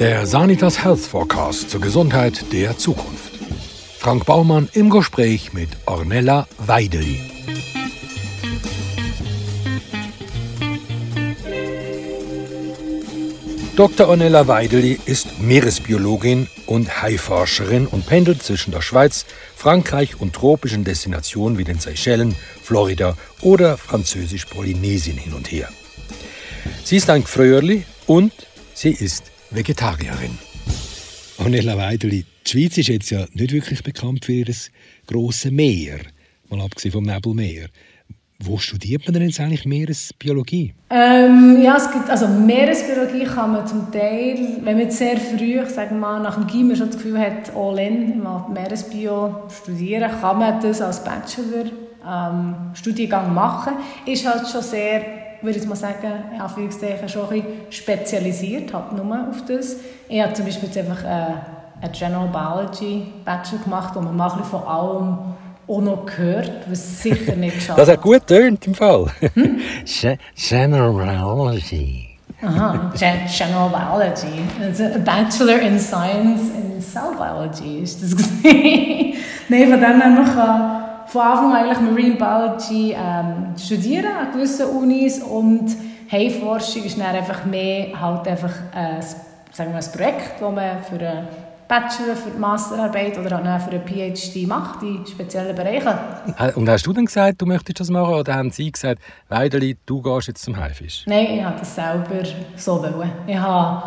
Der Sanitas Health Forecast zur Gesundheit der Zukunft. Frank Baumann im Gespräch mit Ornella Weideli. Dr. Ornella Weideli ist Meeresbiologin und Haiforscherin und pendelt zwischen der Schweiz, Frankreich und tropischen Destinationen wie den Seychellen, Florida oder französisch-Polynesien hin und her. Sie ist ein Fröhrli und sie ist Vegetarierin. Ornella Weideli, die Schweiz ist jetzt ja nicht wirklich bekannt für ihr grosses Meer, mal abgesehen vom Nebelmeer. Wo studiert man denn jetzt eigentlich Meeresbiologie? Ähm, ja, es gibt, also Meeresbiologie kann man zum Teil, wenn man sehr früh, sagen mal, nach dem Gimmer schon das Gefühl hat, all in, Meeresbio studieren, kann man das als Bachelor ähm, Studiengang machen. Ist halt schon sehr, würde ich mal sagen, in Anführungszeichen schon ein bisschen spezialisiert, halt nur auf das. Ich habe zum Beispiel jetzt einfach äh, einen General Biology Bachelor gemacht, wo man macht von allem auch noch gehört, was sicher nicht schadet. Das hat gut tönt im Fall. Hm? General Biology. Aha, General Biology. Also a Bachelor in Science in Cell Biology ist das Nein, von dem her, man kann von Anfang an eigentlich Marine Biology ähm, studieren an gewissen Unis und Haiforschung ist dann einfach mehr halt einfach äh, sagen wir, ein Projekt, das man für eine Bachelor, für die Masterarbeit oder auch für einen PhD macht, in speziellen Bereichen. Und hast du dann gesagt, du möchtest das machen oder haben sie gesagt, Weideli, du gehst jetzt zum Haifisch? Nein, ich habe das selber so wollen. Ich habe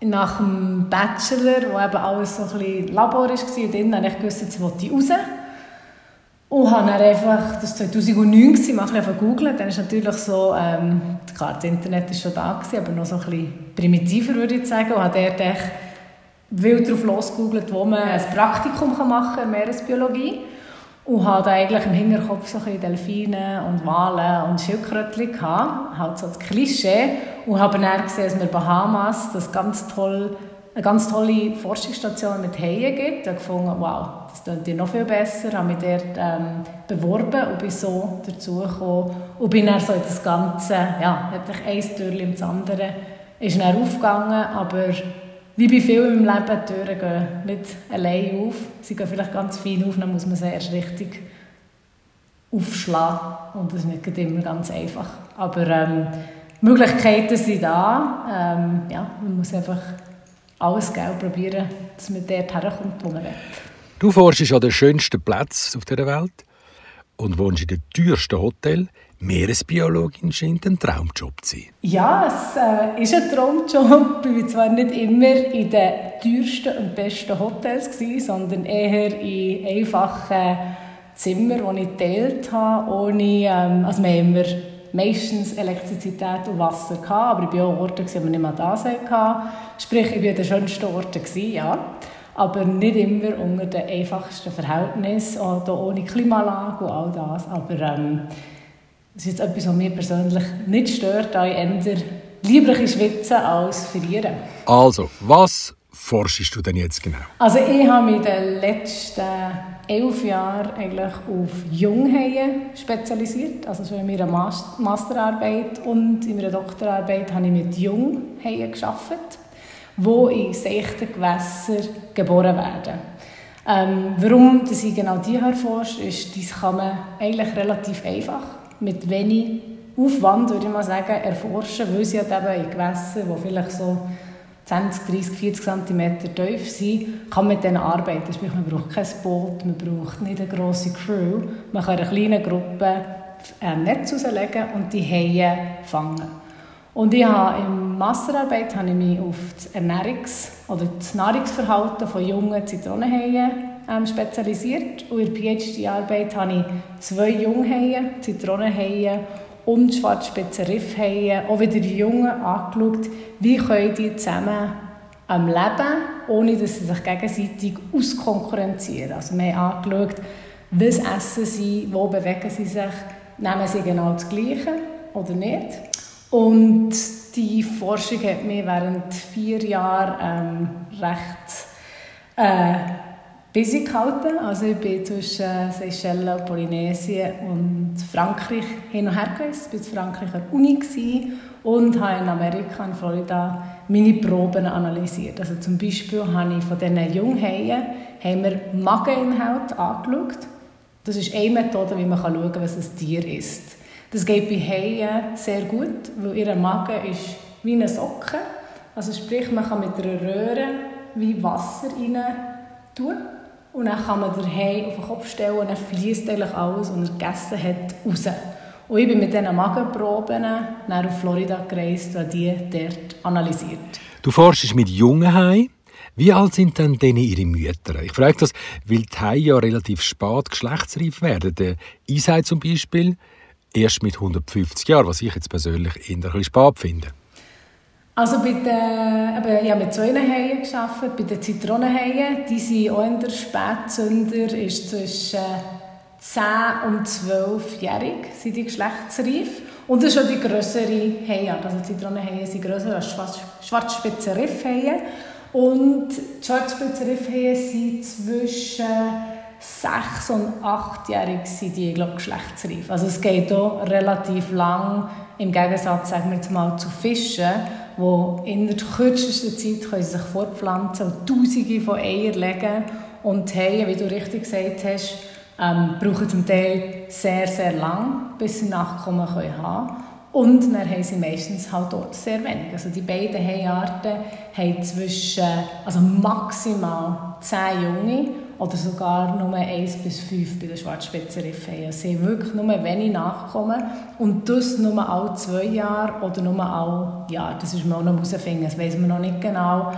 nach dem Bachelor, wo eben alles so ein bisschen Labor war, und dann habe ich gewusst, jetzt will ich raus. Und habe einfach, das war 2009, ich habe einfach gegoogelt, dann ist natürlich so, ähm, klar, das Internet war schon da, gewesen, aber noch so ein bisschen primitiver, würde ich sagen, und habe dort wild drauf losgegoogelt, wo man ein Praktikum machen kann in Meeresbiologie. Und hatte eigentlich im Hinterkopf so ein Delfine und Wale und Schildkrötchen gehabt, halt so das Klischee. Und habe dann gesehen, dass wir Bahamas das ganz toll, eine ganz tolle Forschungsstation mit Haien gibt. Ich gefunden, wow, das klingt ja noch viel besser. Ich habe mich dort ähm, beworben und bin so dazugekommen. Und bin dann so in das Ganze, ja, hatte ich ein Türchen ins andere, ist dann aufgegangen, aber wie bei vielen im Leben, die Türen gehen nicht allein auf. Sie gehen vielleicht ganz fein auf, dann muss man sie erst richtig aufschlagen. Und das ist nicht immer ganz einfach. Aber ähm, Möglichkeiten sind da. Ähm, ja, man muss einfach alles Geld probieren, dass man dort herkommt, wo man will. Du forschst an den schönsten Platz auf dieser Welt und wohnst in dem teuersten Hotel. Meeresbiologin scheint ein Traumjob zu sein. Ja, es äh, ist ein Traumjob. Ich war zwar nicht immer in den teuersten und besten Hotels, gewesen, sondern eher in einfachen Zimmern, die ich geteilt habe. Ohne, ähm, also wir haben meistens Elektrizität und Wasser gehabt, aber ich war auch Orte, wo wir nicht mehr da hatten. Sprich, ich war an den schönsten Orten, ja. Aber nicht immer unter den einfachsten Verhältnissen, auch ohne Klimaanlage und all das. Aber ähm, das ist jetzt etwas, was mich persönlich nicht stört, da ich eher lieber schwitzen als verlieren. Also, was forschst du denn jetzt genau? Also ich habe mich in den letzten elf Jahren eigentlich auf Junghaie spezialisiert. Also schon in meiner Masterarbeit und in meiner Doktorarbeit habe ich mit Junghaien gearbeitet, die in seichten Gewässern geboren werden. Ähm, warum dass ich genau die erforsche, ist, das kann man eigentlich relativ einfach mit wenig Aufwand, würde ich mal sagen, erforschen, weil sie halt eben in Gewässern, die vielleicht so 20, 30, 40 cm tief sind, kann mit denen arbeiten. Sprich, man braucht kein Boot, man braucht nicht eine grosse Crew. Man kann in einer kleinen Gruppe ein Netz auslegen und die Haie fangen. Und ich habe in Masterarbeit habe ich mich auf das Ernährungs- oder das Nahrungsverhalten von jungen Zitronenhaien ähm, spezialisiert. Und in der PhD-Arbeit habe ich zwei Junghaie, Zitronenhaie und Schwarzspitzenriffhaie, auch wieder die Jungen angeschaut, wie können die zusammen am Leben, ohne dass sie sich gegenseitig auskonkurrenzieren. Also wir haben angeschaut, was essen sie, wo bewegen sie sich, nehmen sie genau das Gleiche oder nicht. Und die Forschung hat mich während vier Jahren ähm, recht äh, busy gehalten. Also ich bin zwischen Seychellen Polynesien und Frankreich hin und her gereist. Ich war in Frankreich an der Uni und habe in Amerika, in Florida, meine Proben analysiert. Also zum Beispiel habe ich von diesen Junghaien haben wir Mageninhalt angeschaut. Das ist eine Methode, wie man schauen kann, was ein Tier ist. Das geht bei Haien sehr gut, weil ihr Magen ist wie eine Socke. Also sprich, man kann mit einer Röhre wie Wasser rein tun und dann kann man den Hai auf den Kopf stellen und dann fließt eigentlich alles, was er gegessen hat, raus. Und ich bin mit diesen Magenproben nach Florida gereist und die dort analysiert. Du forschst mit jungen Haien. Wie alt sind denn denn ihre Mütter? Ich frage das, weil die Haie ja relativ spät geschlechtsreif werden. Der Eishai zum Beispiel erst mit 150 Jahren, was ich jetzt persönlich eher ein bisschen spät finde. Also bei den, ich habe mit zwei Haien gearbeitet, bei den Zitronenhaien, die sind auch in der Spätzünder, ist zwischen 10 und 12-jährig, sind die geschlechtsreif. Und das ist auch die grössere Haie, also Zitronenhaie sind grösser als Schwarzspitzenriffhaie. Und die Schwarzspitzenriffhaie sind zwischen 6 und 8-jährig sind die, glaube geschlechtsreif. Also es geht auch relativ lang, im Gegensatz, sagen wir mal, zu Fischen, die in der kürzesten Zeit können sich fortpflanzen und Tausende von Eiern legen. Und Haie, wie du richtig gesagt hast, ähm, brauchen zum Teil sehr, sehr lang, bis sie Nachkommen können haben Und dann haben sie meistens halt dort sehr wenig. Also die beiden Haiarten haben zwischen, also maximal 10 Junge oder sogar nur 1 bis 5 bei den Schwarzspitzenriffhaien. Sie haben wirklich nur wenig Nachkommen und das nur alle zwei Jahre oder nur alle Jahre. Das ist man auch noch herausfinden, das weiß man noch nicht genau.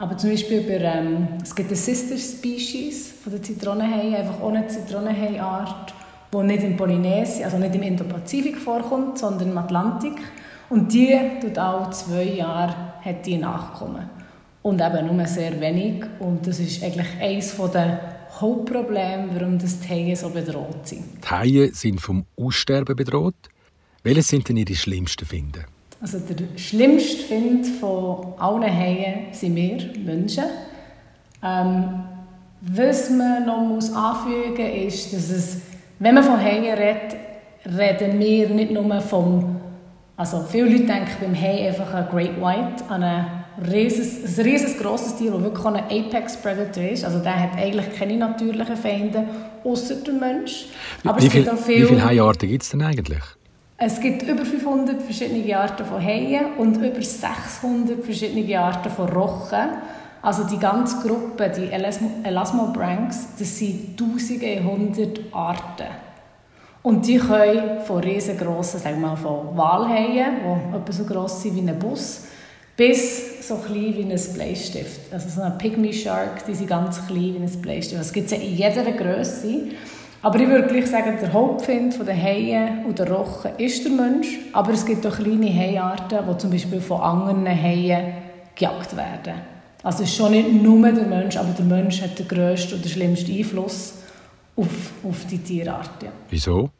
Aber zum Beispiel über, ähm, es gibt eine Sister Species von der Zitronenhaie, einfach ohne Zitronenhaiart, die nicht in Polynesien, also nicht im Indopazifik vorkommt, sondern im Atlantik. Und die tut alle zwei Jahre hat die Nachkommen und eben nur sehr wenig. Und das ist eigentlich eines der Hauptprobleme, warum das die Haie so bedroht sind. Die Haie sind vom Aussterben bedroht. Welche sind denn Ihre schlimmsten Finde? Also der schlimmste Find von allen Haien sind wir Menschen. Ähm, was man noch muss anfügen muss, ist, dass es, wenn man von Haien redet, reden wir nicht nur vom also viele Leute denken beim Hai einfach an Great White, an ein rieses, ein rieses grosses Tier, das wirklich ein Apex Predator ist. Also der hat eigentlich keine natürlichen Feinde, außer der Mensch. Aber wie, viel, viel, wie viele Haiarten gibt es denn eigentlich? Es gibt über 500 verschiedene Arten von Haien und über 600 verschiedene Arten von Rochen. Also die ganze Gruppe, die Elasmobranchs, das sind tausende, hundert Arten. Und die können von riesengroßen, sagen wir mal, von Walhaien, die etwa so gross sind wie ein Bus, bis so klein wie ein Bleistift. Also so ein Pygmy Shark, die sind ganz klein wie ein Bleistift. Das gibt es in jeder Größe. Aber ich würde gleich sagen, der Hauptfind von den Haien und der Rochen ist der Mensch. Aber es gibt auch kleine Haiarten, die zum Beispiel von anderen Haien gejagt werden. Also es ist schon nicht nur der Mensch, aber der Mensch hat den grössten und den schlimmsten Einfluss auf, auf die Tierart. Ja. Wieso?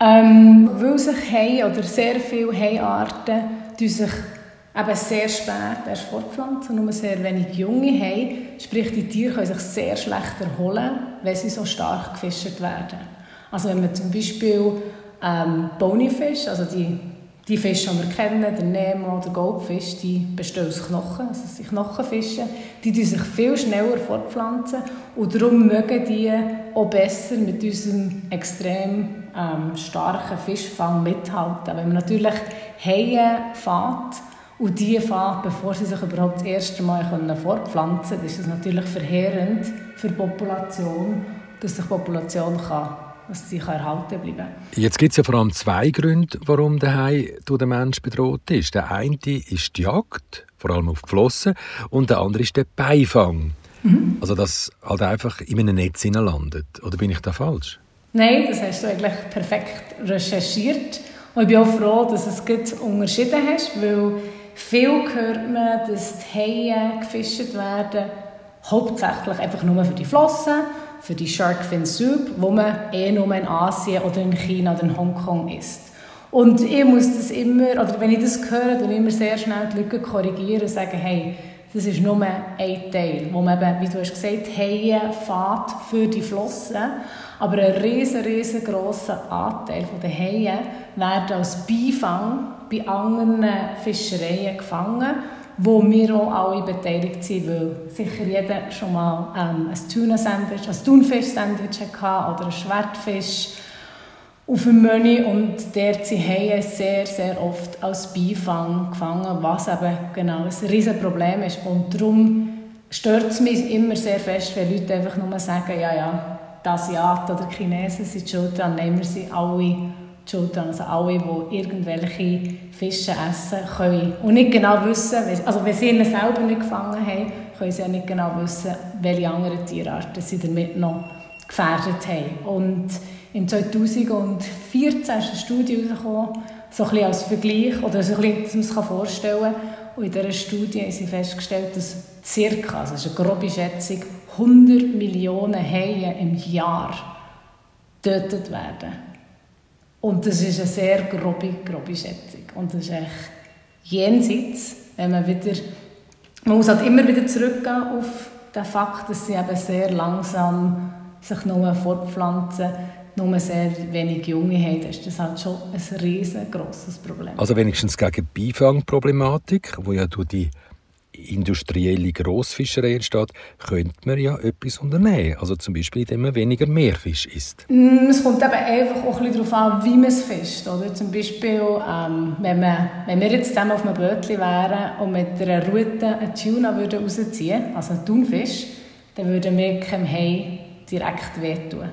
Ähm, weil sich Haie oder sehr viele Haiarten sich eben sehr spät erst fortpflanzen, nur sehr wenig junge haben. Sprich, die Tiere können sich sehr schlecht erholen, wenn sie so stark gefischt werden. Also wenn man zum Beispiel ähm, Bonyfish, also die die Fische, die wir kennen, der Nemo, der Goldfisch, die bestehen aus Knochen, also sind Knochenfische, die die sich viel schneller fortpflanzen und darum mögen die auch besser mit unserem extrem ähm, starken Fischfang mithalten. Wenn man natürlich Haie fährt und die fährt, bevor sie sich überhaupt das erste Mal fortpflanzen können, ist es natürlich verheerend für die Population, dass sich die Population kann dass sie erhalten bleiben Jetzt gibt es ja vor allem zwei Gründe, warum der Hai durch den Mensch bedroht ist. Der eine ist die Jagd, vor allem auf die Flossen, und der andere ist der Beifang. Mhm. Also, dass halt einfach in einem Netz landet. Oder bin ich da falsch? Nein, das hast du eigentlich perfekt recherchiert. Und ich bin auch froh, dass es gut unterschieden hast, weil viel hört man, dass die Haie gefischt werden, hauptsächlich einfach nur für die Flossen für die Shark Fin Soup, wo man eh nur in Asien oder in China oder in Hongkong isst. Und ich muss das immer, oder wenn ich das höre, dann immer sehr schnell die Lücke korrigieren und sagen, hey, das ist nur ein Teil, wo man eben, wie du hast gesagt, Haie fährt für die Flossen. Aber ein riesen, riesengroßer Anteil der Haie werden als Beifang bei anderen Fischereien gefangen, wo wir auch alle beteiligt sind, weil sicher jeder schon mal ähm, ein Tuna-Sandwich, ein Thunfisch-Sandwich hatte oder ein Schwertfisch auf dem Menü und dort sind Haie sehr, sehr oft als Beifang gefangen, was eben genau ein riesen Problem ist. Und darum stört es mich immer sehr fest, wenn Leute einfach nur sagen, ja, ja, die Asiaten oder die Chinesen sind schuld daran, nehmen wir sie alle schuld daran. Also alle, die irgendwelche Fische essen können und nicht genau wissen, also wenn sie ihn selber nicht gefangen haben, können sie ja nicht genau wissen, welche anderen Tierarten sie damit noch gefährdet haben. Und in 2014 ist eine Studie herausgekommen, so ein bisschen als Vergleich, oder so ein dass man sich vorstellen kann. Und in dieser Studie haben sie festgestellt, dass circa, also das ist eine grobe Schätzung, 100 Millionen Haie im Jahr getötet werden. Und das ist eine sehr grobe, grobe Schätzung. Und das ist echt jenseits, wenn man wieder... Man muss halt immer wieder zurückgehen auf den Fakt, dass sie eben sehr langsam sich nur fortpflanzen, nur sehr wenig Junge haben. Das ist halt schon ein riesengroßes Problem. Also wenigstens gegen Beifangproblematik, wo ja durch die industrielle Grossfischerei entsteht, könnte man ja etwas unternehmen. Also zum Beispiel, indem man weniger Meerfisch isst. Mm, es kommt eben einfach auch ein darauf an, wie man es fischt. Oder? Zum Beispiel, ähm, wenn, man, wenn wir jetzt zusammen auf einem Bötchen wären und mit einer Route eine Tuna würden rausziehen, also einen Thunfisch, dann würden wir keinem Hai direkt wehtun.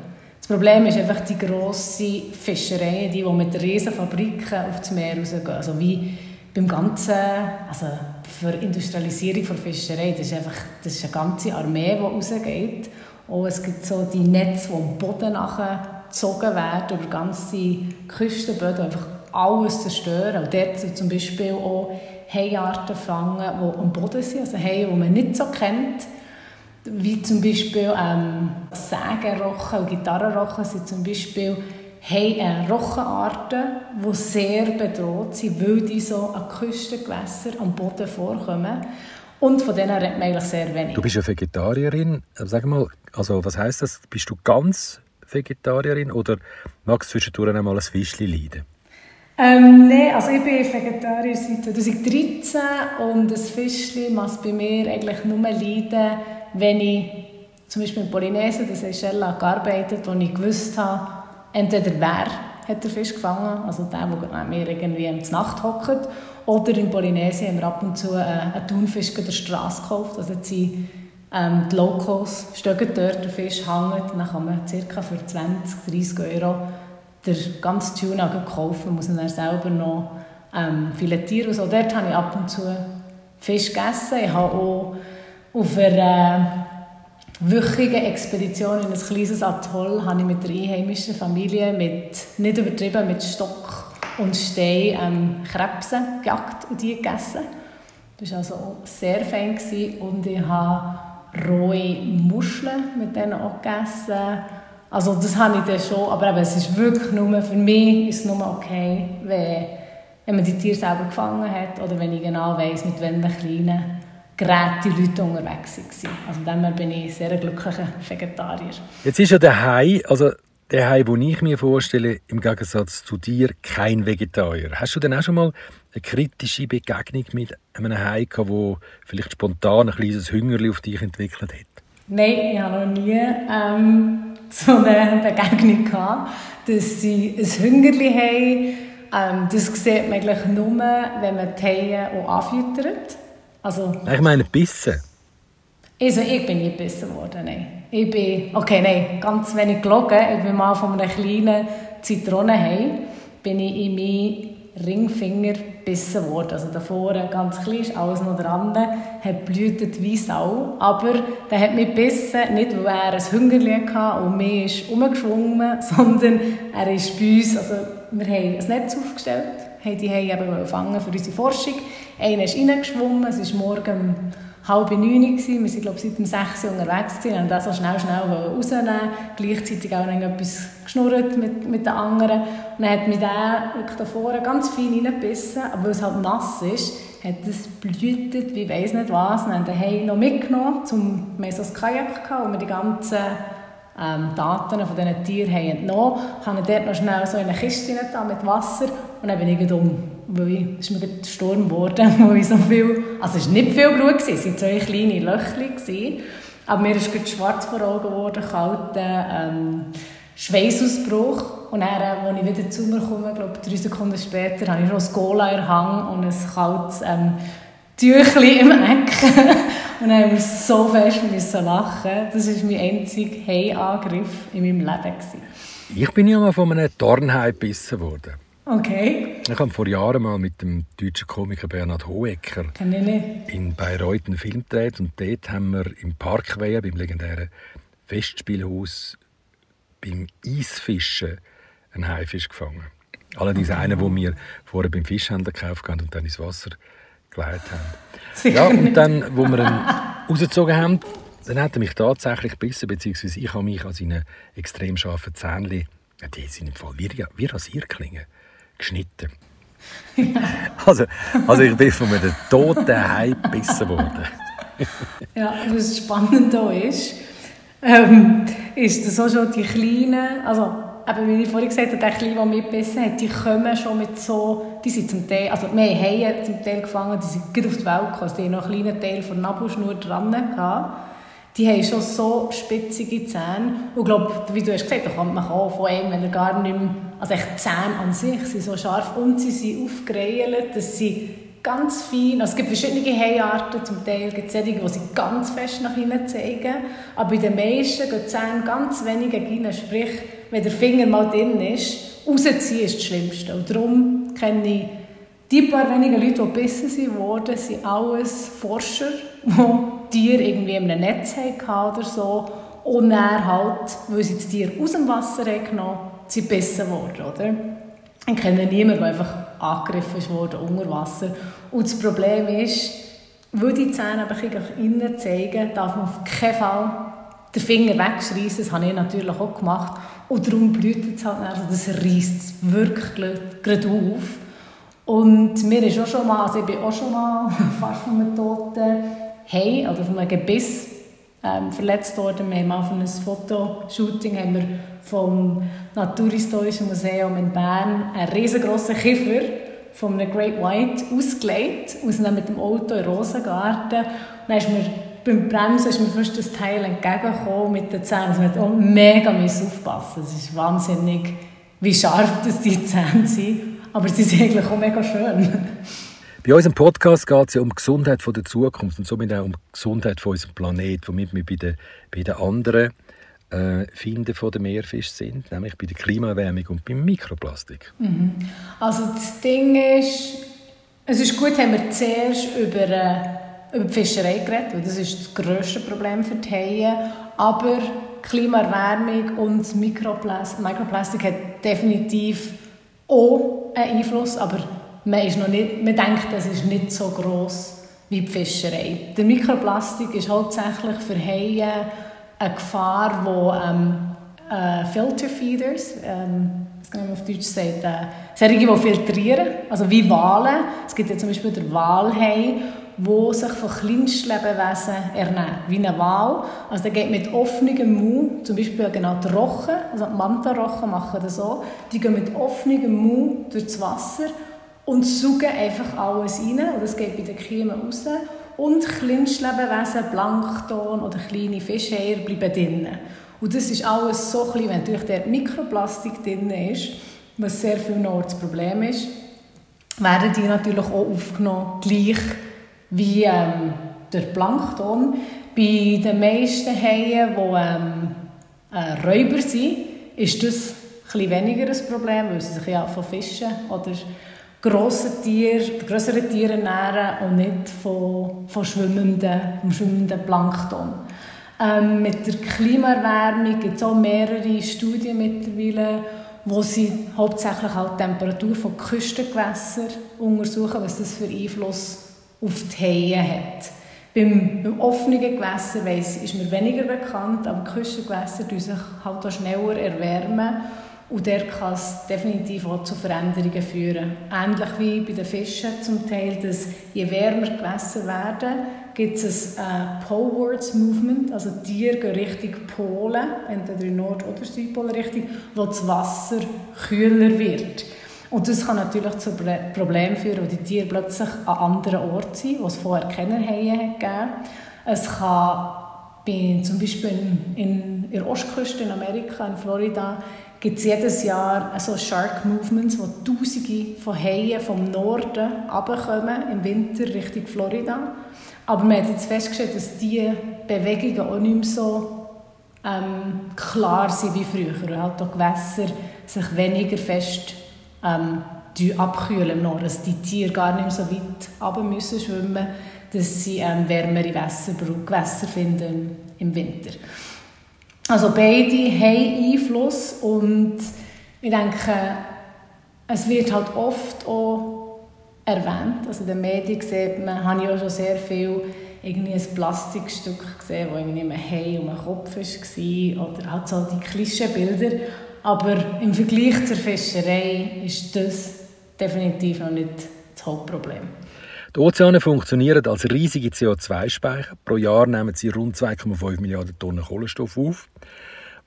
Das Problem ist einfach die grosse Fischerei, die, die mit riesen Fabriken auf das Meer rausgehen. Also wie beim ganzen, also für Industrialisierung der Fischerei, das ist einfach das ist eine ganze Armee, die rausgeht. Und es gibt so die Netze, die am Boden nachher gezogen werden, über ganze Küstenböden, einfach alles zerstören. Und dort zum Beispiel auch Haiarten fangen, die am Boden sind, also Haie, die man nicht so kennt, wie zum Beispiel ähm, Sägenrochen und Gitarrenrochen sind zum Beispiel haben äh, Rochenarten, die sehr bedroht sind, weil die so an Küstengewässern am Boden vorkommen. Und von denen redet man eigentlich sehr wenig. Du bist ja Vegetarierin. Sag mal, also was heißt das? Bist du ganz Vegetarierin oder magst du zwischendurch einmal ein Fischchen leiden? Ähm, Nein, also ich bin Vegetarier seit 2013 und das Fischchen muss bei mir eigentlich nur leiden, wenn ich zum Beispiel in Polynesien, das Seychellen, gearbeitet habe, wo ich gewusst habe, entweder wer hat den Fisch gefangen, also der, der mir irgendwie in Nacht hockt, oder in Polynesien haben wir ab und zu äh, einen Thunfisch an der Straße gekauft. Also die, ähm, die Locals stehen dort, der Fisch hängt, dann kann man ca. für 20, 30 Euro den ganzen Tuna kaufen, man muss ihn dann selber noch ähm, filetieren. Also dort habe ich ab und zu Fisch gegessen. Ich habe auch auf einer wöchigen Expedition in ein kleines Atoll habe ich mit der einheimischen Familie, mit, nicht übertrieben, mit Stock und Stein ähm, Krebse gejagt und die gegessen. Das war also sehr fein und ich habe rohe Muscheln mit denen auch gegessen. Also das habe ich dann schon, aber eben, es ist wirklich nur, für mich ist es nur okay, wenn, wenn man die Tiere selber gefangen hat oder wenn ich genau weiss, mit welchen kleinen Geräte die Leute unterwegs waren. Also dem bin ich sehr glücklicher Vegetarier. Jetzt ist ja der Hai, also der Hai, den ich mir vorstelle, im Gegensatz zu dir, kein Vegetarier. Hast du denn auch schon mal eine kritische Begegnung mit einem Hai gehabt, der vielleicht spontan ein kleines Hüngerli auf dich entwickelt hat? Nein, ich habe noch nie ähm, so eine Begegnung gehabt, dass sie ein Hüngerli haben. Ähm, das sieht man eigentlich nur, wenn man die Haie auch anfüttert. Also, ich meine Bissen. Also ich bin nicht gebissen worden, nein. Ich bin, okay, nein, ganz wenig gelogen. Ich bin mal von einem kleinen Zitronenhai, bin ich in meinen Ringfinger gebissen worden. Also davor ganz klein ist alles noch dran, hat blühtet wie Sau. Aber der hat mich gebissen, nicht weil er ein Hungerli hatte und mir ist umgeschwungen, sondern er ist bei uns, also wir haben ein Netz aufgestellt, haben die Haie eben fangen für unsere Forschung. Einer ist reingeschwommen, es war morgen halb neun, wir waren glaube seit dem 6 Uhr unterwegs und haben das so schnell, schnell rausnehmen gleichzeitig auch etwas geschnurrt mit, mit den anderen. Und dann hat mich der wirklich da vorne ganz fein reingebissen, aber weil es halt nass ist, hat es blühtet, wie weiß nicht was. Dann haben wir daheim noch mitgenommen, zum, ein Kajak, gehabt, wo wir die ganzen ähm, Daten von diesen Tieren haben entnommen haben. Ich dort noch schnell so in eine Kiste mit Wasser und dann bin ich um, weil es mir ein Sturm geworden, wo ich so viel, also es war nicht viel Blut, es waren zwei kleine Löchchen, aber mir ist gerade schwarz vor Augen geworden, kalter ähm, Schweißausbruch und dann, äh, als ich wieder zu mir komme, glaube drei Sekunden später, habe ich schon ein Cola erhangen und ein kaltes ähm, Tüchli im Eck. und dann haben wir so fest müssen lachen. Das war mein einziger Hey-Angriff in meinem Leben. Ich bin ja mal von einem Dornhai gebissen worden. Okay. Ich habe vor Jahren mal mit dem deutschen Komiker Bernhard Hohecker in Bayreuth einen Film gedreht und dort haben wir im Parkweiher, beim legendären Festspielhaus, beim Eisfischen einen Haifisch gefangen. Allerdings okay. einen, den wir vorher beim Fischhändler gekauft haben und dann ins Wasser gelegt haben. Ja, und dann, wo wir ihn rausgezogen haben, dann hat er mich tatsächlich gebissen, beziehungsweise ich habe mich an seinen extrem scharfen Zähnchen, die sind im Fall wie, wie Rasierklingen, geschnitten. also, also ich bin von einem toten Hai gebissen worden. ja, was spannend da ist, ähm, ist das auch schon die kleinen, also eben, wie ich vorhin gesagt habe, die Kleinen, die mitgebissen haben, die kommen schon mit so, die sind zum Teil, also wir haben zum Teil gefangen, die sind gut auf die Welt gekommen, also die haben noch einen kleinen Teil von der Nabelschnur dran gehabt. Die haben schon so spitzige Zähne. Und ich glaube, wie du hast gesagt, da kommt man auch von einem, wenn er gar nicht mehr, also echt Zähne an sich sind so scharf und sie sind aufgereilt, dass sie ganz fein, also es gibt verschiedene Haiarten, zum Teil gibt es solche, die sie ganz fest nach innen zeigen, aber bei den meisten gehen die Zähne ganz wenig rein, sprich, wenn der Finger mal drin ist, rausziehen ist das Schlimmste. Und darum kenne ich die paar wenigen Leute, die gebissen wurden, sind alles Forscher, die Tiere irgendwie in einem Netz hatten oder so und dann halt, weil sie das Tier aus dem Wasser genommen haben, sind gebissen worden, oder? Ich kenne niemanden, der einfach angegriffen wurde unter Wasser. Und das Problem ist, weil die Zähne innen zeigen, darf man auf keinen Fall den Finger wegschreissen. Das habe ich natürlich auch gemacht. Und darum blüht es halt. Also das reißt wirklich gerade auf. Und mir ist auch schon mal, also ich bin auch schon mal fast von einem toten Hai oder von einem Gebiss ähm, verletzt worden. Wir haben mal von einem Fotoshooting haben wir vom Naturhistorischen Museum in Bern einen riesengroßen Kiefer von einem Great White ausgelegt, aus mit dem Auto in Rosengarten. Und dann ist mir beim Bremsen ist mir fast das Teil entgegengekommen mit den Zähnen. Also man hat auch mega aufpassen. Es ist wahnsinnig, wie scharf das die Zähne sind. Aber sie sind eigentlich auch mega schön. Bei unserem Podcast geht es ja um die Gesundheit der Zukunft und somit auch um die Gesundheit von unserem Planeten, womit wir bei den, bei den anderen äh, Finden von der Meerfisch sind, nämlich bei der Klimaerwärmung und beim Mikroplastik. Mhm. Also das Ding ist, es ist gut, haben wir zuerst über, äh, über die Fischerei geredet, weil das ist das grösste Problem für die Haie, aber Klimaerwärmung und Mikroplastik, Mikroplastik hat definitiv auch einen Einfluss, aber man, ist noch nicht, man denkt, das ist nicht so groß wie die Fischerei. Der Mikroplastik ist hauptsächlich für Haie eine Gefahr, wo ähm, äh, Filterfeeders, ähm, kann man auf Deutsch sagen, äh, solche, die filtrieren, also wie Wale. Es gibt ja zum Beispiel den Walhai, wo sich von Kleinstlebewesen ernährt, wie ein Wal. Also der geht mit offenem Mund, zum Beispiel genau die Rochen, also die Mantarochen machen das so, die gehen mit offenem Mund durchs Wasser und saugen einfach alles rein, und das geht bei den Kiemen raus und Kleinstlebewesen, Plankton oder kleine Fischeier bleiben drin. Und das ist alles so klein, wenn durch der Mikroplastik drin ist, was sehr viel noch das Problem ist, werden die natürlich auch aufgenommen, gleich wie ähm, der Plankton. Bei den meisten Haien, die ähm, äh, Räuber sind, ist das ein weniger ein Problem, weil sie sich ja von Fischen oder grossen Tieren, größeren Tieren ernähren und nicht von, von schwimmenden, schwimmenden Plankton. Ähm, mit der Klimaerwärmung gibt es auch mehrere Studien mittlerweile, wo sie hauptsächlich auch die Temperatur von Küstengewässern untersuchen, was das für Einfluss auf die Haie hat. Beim, beim offenen Gewässer weiss, ist mir weniger bekannt, aber Küstengewässer erwärmen sich halt auch schneller erwärmen Und der kann es definitiv auch zu Veränderungen führen. Ähnlich wie bei den Fischen zum Teil, dass je wärmer die Gewässer werden, gibt es ein äh, Polewards Movement, also die Tiere gehen Richtung Polen, entweder in Nord- oder Südpolrichtung, wo das Wasser kühler wird. Und das kann natürlich zu Problemen führen, wo die Tiere plötzlich an anderen Orten sind, wo es vorher keine Haie gegeben Es kann bei, zum Beispiel in, in, der Ostküste in Amerika, in Florida, gibt es jedes Jahr so Shark Movements, wo Tausende von Haien vom Norden runterkommen, im Winter Richtung Florida. Aber man hat jetzt festgestellt, dass diese Bewegungen auch nicht mehr so ähm, klar sind wie früher. Und halt auch Gewässer sich weniger fest ähm, abkühlen Norden. Dass die Tiere gar nicht so weit runter müssen schwimmen, dass sie ähm, wärmere Gewässer, Gewässer finden im Winter. Also beide haben Einfluss und ich denke, es wird halt oft auch erwähnt. Also in den Medien sieht man, habe ich auch schon sehr viel irgendwie ein Plastikstück gesehen, das irgendwie ein Hai um den Kopf war oder halt so die Klischeebilder. Aber im Vergleich zur Fischerei ist das definitiv noch nicht das Hauptproblem. Die Ozeane funktionieren als riesige CO2-Speicher. Pro Jahr nehmen sie rund 2,5 Milliarden Tonnen Kohlenstoff auf,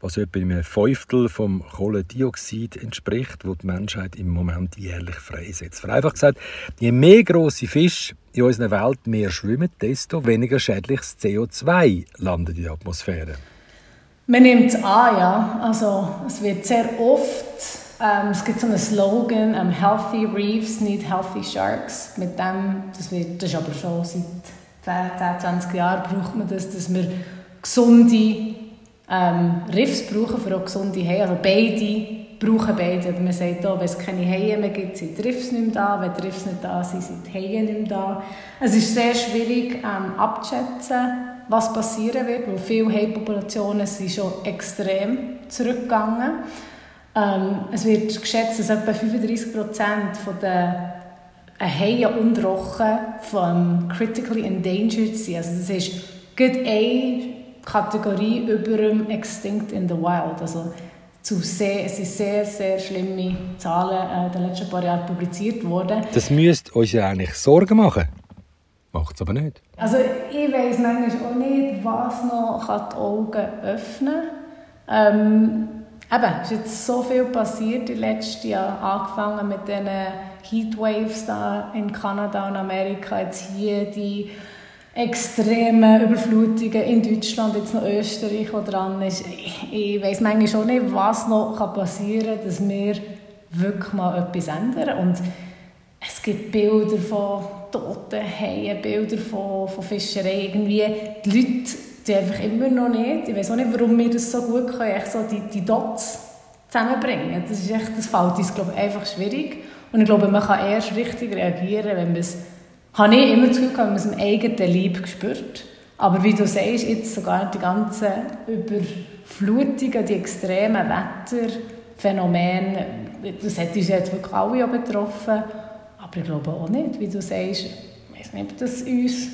was etwa einem Fünftel vom Kohlendioxid entspricht, wo die Menschheit im Moment jährlich freisetzt. Vereinfacht gesagt, je mehr große Fische in unserer Welt mehr schwimmen, desto weniger schädliches CO2 landet in der Atmosphäre. Man nimmt es an, ja. Also, es wird sehr oft ähm, es gibt so einen Slogan, ähm, Healthy Reefs need healthy sharks. Mit dem, das, wird, das ist aber schon seit 10, 20 Jahren braucht man das, dass wir gesunde ähm, Riffs brauchen für auch gesunde Haie. Also beide brauchen beide. man sagt auch, wenn es keine Haie mehr gibt, sind die Riffs nicht mehr da. Wenn die Riffs nicht da sind, sind die Haie nicht mehr da. Es ist sehr schwierig ähm, abzuschätzen, was passieren wird, weil viele Haipopulationen sind schon extrem zurückgegangen. Ähm, es wird geschätzt, dass etwa 35 Prozent der Haie und Rochen von critically endangered sind. Also das ist eine Kategorie über dem Extinct in the Wild. Also zu sehr, es sind sehr, sehr schlimme Zahlen äh, in den letzten paar Jahren publiziert worden. Das müsste uns ja eigentlich Sorgen machen. Macht es aber nicht. Also ich weiß manchmal auch nicht, was noch die Augen öffnen kann. Ähm, Eben, es ist jetzt so viel passiert im letzten Jahr, angefangen mit den Heatwaves da in Kanada und Amerika, jetzt hier die extremen Überflutungen in Deutschland, jetzt noch Österreich, wo dran ist. Ich, ich weiss manchmal schon nicht, was noch passieren kann, dass wir wirklich mal etwas ändern. Und gibt Bilder von toten Haien, Bilder von, von Fischerei, irgendwie die Leute die einfach immer noch nicht. Ich weiß auch nicht, warum wir das so gut können, echt so die, die Dots zusammenbringen. Das ist echt, das fällt uns, glaube ich, einfach schwierig. Und ich glaube, man kann erst richtig reagieren, wenn man es, habe ich immer das wenn man es im eigenen Leib spürt. Aber wie du sagst, jetzt sogar die ganzen Überflutungen, die extremen Wetterphänomene, das hat uns jetzt wirklich alle betroffen. Aber ich glaube auch nicht, wie du sagst, ich weiß nicht, ob das uns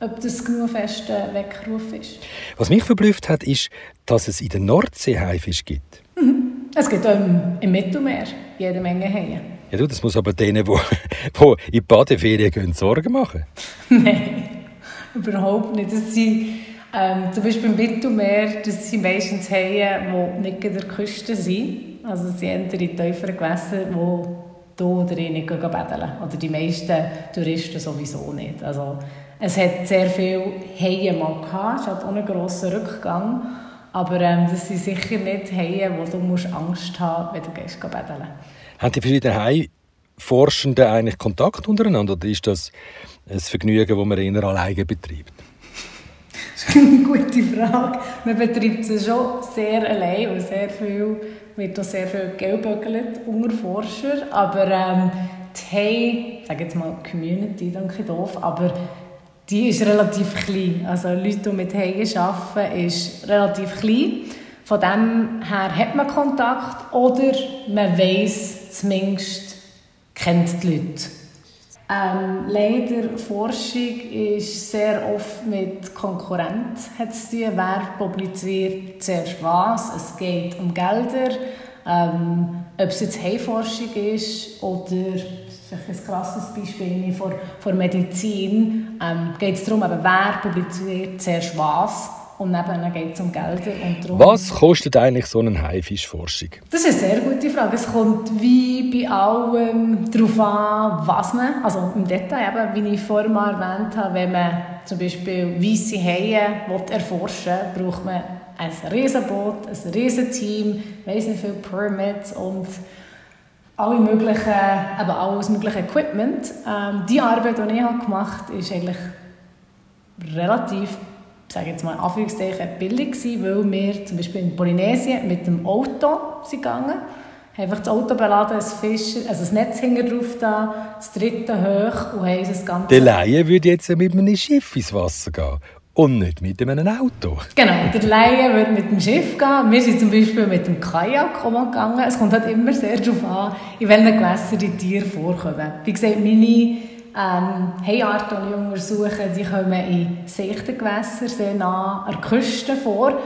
ob das genug fest Weckruf ist. Was mich verblüfft hat, ist, dass es in der Nordsee Haifisch gibt. Mhm. Es gibt auch im, im, Mittelmeer jede Menge Haie. Ja, du, das muss aber denen, die, die in die Badeferien gehen, Sorgen machen. Nein, überhaupt nicht. Das sind, ähm, zum Beispiel im Mittelmeer, das sind meistens Haie, die nicht an der Küste sind. Also sie sind in tieferen Gewässern, wo du oder ich nicht baden Oder die meisten Touristen sowieso nicht. Also es hat sehr viele Haie mal gehabt, es hat auch einen grossen Rückgang. Aber ähm, das sind sicher nicht Haie, wo du musst Angst haben musst, wenn du gehst baden Haben die verschiedenen Hai-Forschenden eigentlich Kontakt untereinander oder ist das ein Vergnügen, das man eher alleine betreibt? Das ist eine gute Frage. Man betreibt es schon sehr allein und sehr viel, wird auch sehr viel Geld unter Forscher. Aber ähm, die ich sage jetzt mal Community, danke doof, aber die ist relativ klein. Also Leute, die mit Haien arbeiten, ist relativ klein. Von dem her hat man Kontakt oder man weiß zumindest, kennt die Leute. Ähm, leider Forschung ist sehr oft mit Konkurrenz zu tun. Wer publiziert zuerst was? Es geht um Gelder. Ähm, ob es jetzt Heimforschung ist oder ein krasses Beispiel von, von Medizin, ähm, geht es darum, eben, wer publiziert zuerst was und dann geht es um Gelder. Und darum, was kostet eigentlich so eine Haifischforschung? Das ist eine sehr gute Frage. Es kommt wie bei allem darauf an, was man, also im Detail, eben, wie ich vorhin mal erwähnt habe, wenn man zum Beispiel weisse Haie erforschen will, braucht man ein Riesenboot, ein Riesenteam, weiss nicht viele Permits und alle möglichen, eben alles mögliche Equipment. Ähm, die Arbeit, die ich habe gemacht habe, ist eigentlich relativ, sage jetzt mal Anführungszeichen, billig gewesen, weil wir zum Beispiel in Polynesien mit dem Auto sind gegangen einfach das Auto beladen, ein Fischer, also das Netz hängt drauf da, das dritte hoch und haben das Ganze... Der Laie würde jetzt mit einem Schiff ins Wasser gehen und nicht mit einem Auto. Genau, der Laie würde mit dem Schiff gehen. Wir sind zum Beispiel mit dem Kajak gegangen. Es kommt halt immer sehr darauf an, in welchen Gewässern die Tiere vorkommen. Wie gesagt, meine ähm, Haiarten, die ich untersuche, die kommen in seichten Gewässern sehr nah an der Küste vor.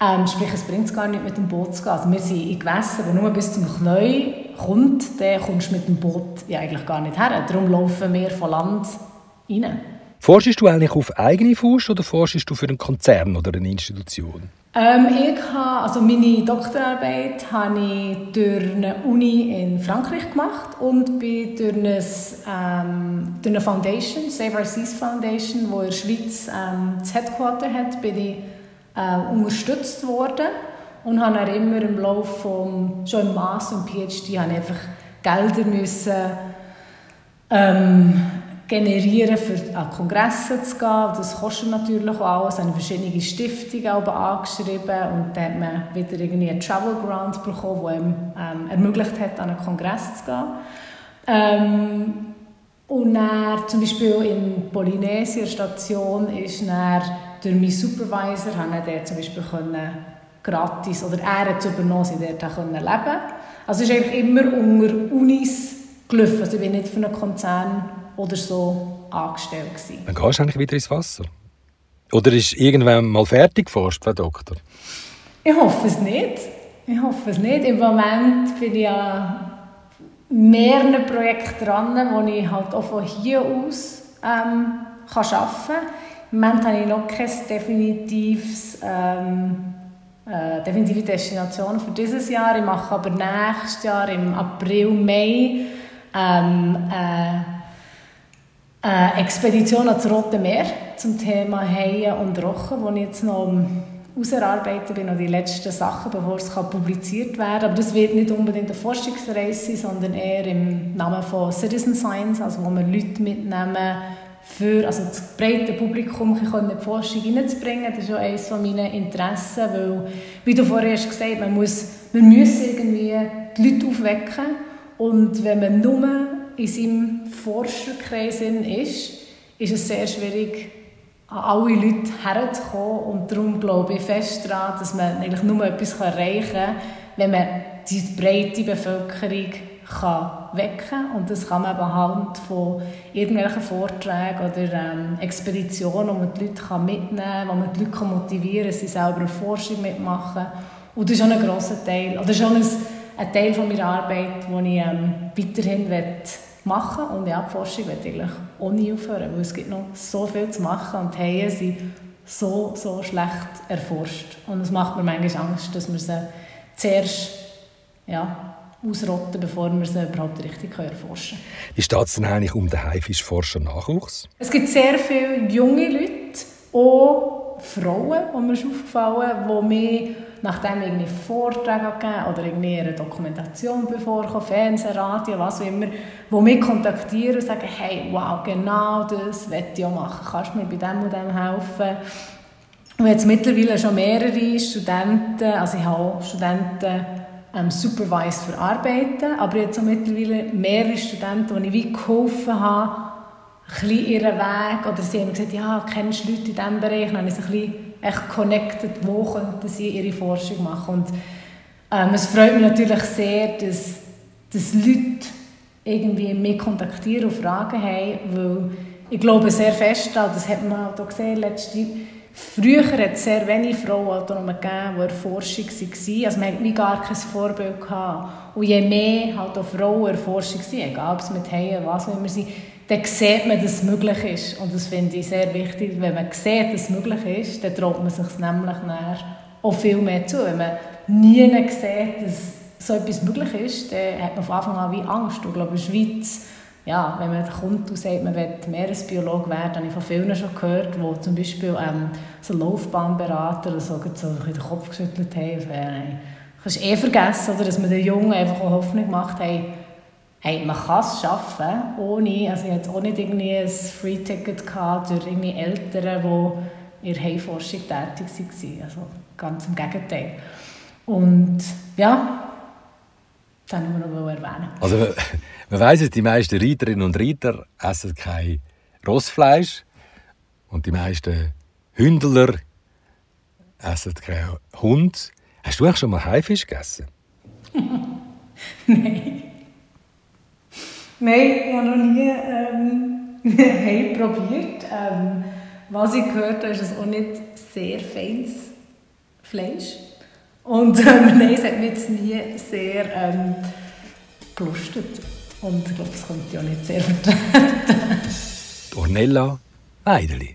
Ähm, sprich, es bringt es gar nicht, mit dem Boot zu gehen. Also wir sind in Gewässern, wo nur bis zum Knie kommt, dann kommst du mit dem Boot ja eigentlich gar nicht her. Darum laufen wir von Land rein. Forschst du eigentlich auf eigene Faust oder forschst du für einen Konzern oder eine Institution? Ähm, ich habe, also meine Doktorarbeit habe ich durch eine Uni in Frankreich gemacht und bin durch eine, ähm, durch eine Foundation, Save Our Seas Foundation, die in der Schweiz ähm, das Headquarter hat, bin ich äh, unterstützt worden und habe dann immer im Laufe von schon im Master und PhD habe einfach Gelder müssen ähm, generieren, für an Kongresse zu gehen. Das kostet natürlich auch alles. eine verschiedene Stiftungen angeschrieben und dann hat man wieder irgendwie einen Travel Grant bekommen, der ihm ähm, ermöglicht hat, an einen Kongress zu gehen. Ähm, und dann, zum Beispiel in Polynesien Station ist dann durch meinen Supervisor haben wir zum Beispiel können gratis oder er hat es übernommen, sie dort können leben. Also es ist eigentlich immer unter Unis gelaufen. Also ich bin nicht für einen Konzern oder so angestellt. Gewesen. Dann gehst du eigentlich wieder ins Wasser? Oder ist irgendwann mal fertig geforscht, Frau Doktor? Ich hoffe es nicht. Ich hoffe es nicht. Im Moment bin ich an mehreren Projekten dran, wo ich halt auch von hier aus ähm, kann arbeiten kann. Im Moment habe ich noch keine definitives, ähm, äh, definitive Destination für dieses Jahr. Ich mache aber nächstes Jahr im April, Mai ähm, äh, äh, Expedition ans Rote Meer zum Thema Haie und Rochen, wo ich jetzt noch ausarbeiten bin, noch die letzten Sachen, bevor es publiziert werden kann. Aber das wird nicht unbedingt eine Forschungsreise sein, sondern eher im Namen von Citizen Science, also wo wir Leute mitnehmen, für also das breite Publikum in die Forschung hineinzubringen. Das ist auch eines meiner Interessen, weil, wie du vorher hast gesagt man muss, man irgendwie die Leute aufwecken und wenn man nur in seinem Forscherkreis ist, ist es sehr schwierig, an alle Leute herzukommen. Und darum glaube ich fest daran, dass man eigentlich nur etwas erreichen kann, wenn man die breite Bevölkerung kann wecken kann. Und das kann man anhand von irgendwelchen Vorträgen oder ähm, Expeditionen, wo man die Leute kann mitnehmen kann, wo man die Leute motivieren kann, sie selber eine Forschung mitmachen. Und das ist auch ein grosser Teil, oder schon ein, ein Teil von meiner Arbeit, den ich ähm, weiterhin machen und ja, die Forschung wird eigentlich nie aufhören, weil es gibt noch so viel zu machen und die Haie sind so, so schlecht erforscht. Und es macht mir manchmal Angst, dass wir sie zuerst ja, ausrotten, bevor wir sie überhaupt richtig erforschen können. Wie steht es denn eigentlich um den Haifischforscher Nachwuchs? Es gibt sehr viele junge Leute, auch Frauen, die mir aufgefallen die mich nachdem ich irgendwie Vorträge gegeben oder eine Dokumentation bevorkommen, Fernsehen, Radio, was auch immer, die mich kontaktieren und sagen, hey, wow, genau das will ich auch machen, kannst du mir bei dem und dem helfen? Und jetzt mittlerweile schon mehrere Studenten, also ich habe auch Studenten ähm, supervised für Arbeiten, aber jetzt auch mittlerweile mehrere Studenten, die ich wie geholfen habe, ein bisschen ihren Weg, oder sie haben gesagt, ja, kennst du Leute in diesem Bereich, dann habe ich ein bisschen echt connected, wo könnten sie ihre Forschung machen. Und ähm, es freut mich natürlich sehr, dass, dass Leute irgendwie mich kontaktieren und Fragen haben, weil ich glaube sehr fest daran, das hat man auch gesehen, letzte, Früher hat es sehr wenige Frauenautonomen gegeben, die in der Forschung waren. Also man hatte gar kein Vorbild. Gehabt. Und je mehr halt auch Frauen in der Forschung sind, egal ob es mit Haien, was auch immer sind, dann sieht man, dass es möglich ist. Und das finde ich sehr wichtig. Wenn man sieht, dass es möglich ist, dann traut man sich nämlich auch viel mehr zu. Wenn man nie sieht, dass so etwas möglich ist, dann hat man von Anfang an wie Angst. Und ich glaube, in der Schweiz ja, wenn man kommt und sagt, man will Meeresbiolog werden, habe ich von vielen schon gehört, die zum Beispiel ähm, so Laufbahnberater so, so den Kopf geschüttelt haben. Äh, kannst eh vergessen, oder, dass man den Jungen einfach Hoffnung macht, hey, hey, man kann es schaffen, ohne, also ich hatte auch nicht irgendwie ein Free-Ticket durch irgendwie Eltern, die in der Heimforschung tätig waren. Also ganz im Gegenteil. Und ja, das wollte ich noch erwähnen. Also, man weiss es, die meisten Reiterinnen und Reiter essen kein Rossfleisch und die meisten Hündler essen keinen Hund. Hast du auch schon mal Haifisch gegessen? Nein. Nein, ich habe noch nie ähm, probiert. Ähm, was ich gehört habe, ist es auch nicht sehr feines Fleisch. Und ähm, nein, es hat mich jetzt nie sehr ähm, gelustet. Und ich glaube, konnte ich auch nicht sehr vertreten. Ornella Weideli.